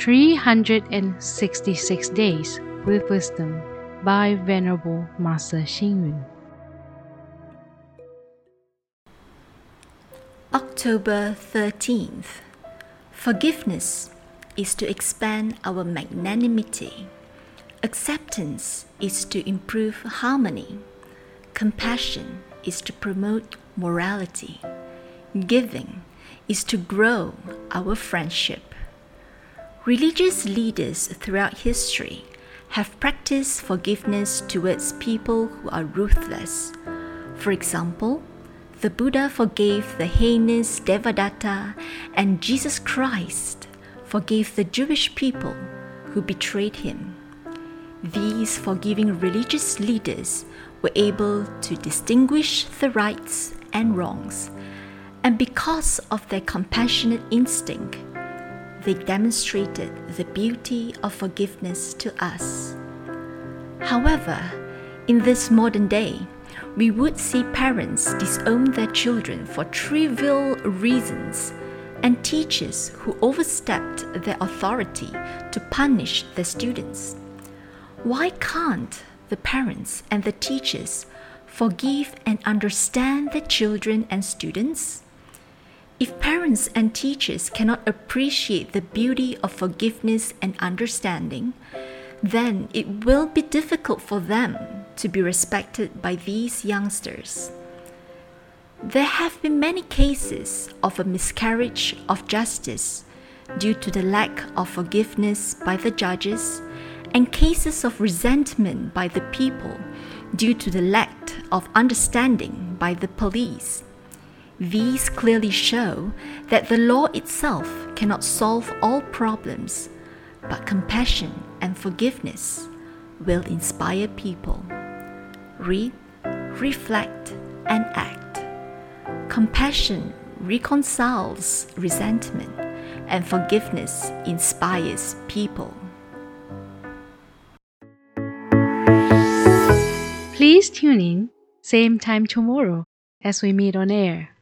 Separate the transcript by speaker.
Speaker 1: 366 Days with Wisdom by Venerable Master Hsing Yun.
Speaker 2: October 13th. Forgiveness is to expand our magnanimity. Acceptance is to improve harmony. Compassion is to promote morality. Giving is to grow our friendship. Religious leaders throughout history have practiced forgiveness towards people who are ruthless. For example, the Buddha forgave the heinous Devadatta, and Jesus Christ forgave the Jewish people who betrayed him. These forgiving religious leaders were able to distinguish the rights and wrongs, and because of their compassionate instinct, they demonstrated the beauty of forgiveness to us. However, in this modern day, we would see parents disown their children for trivial reasons and teachers who overstepped their authority to punish their students. Why can't the parents and the teachers forgive and understand their children and students? If parents and teachers cannot appreciate the beauty of forgiveness and understanding, then it will be difficult for them to be respected by these youngsters. There have been many cases of a miscarriage of justice due to the lack of forgiveness by the judges, and cases of resentment by the people due to the lack of understanding by the police. These clearly show that the law itself cannot solve all problems, but compassion and forgiveness will inspire people. Read, reflect, and act. Compassion reconciles resentment, and forgiveness inspires people.
Speaker 1: Please tune in, same time tomorrow as we meet on air.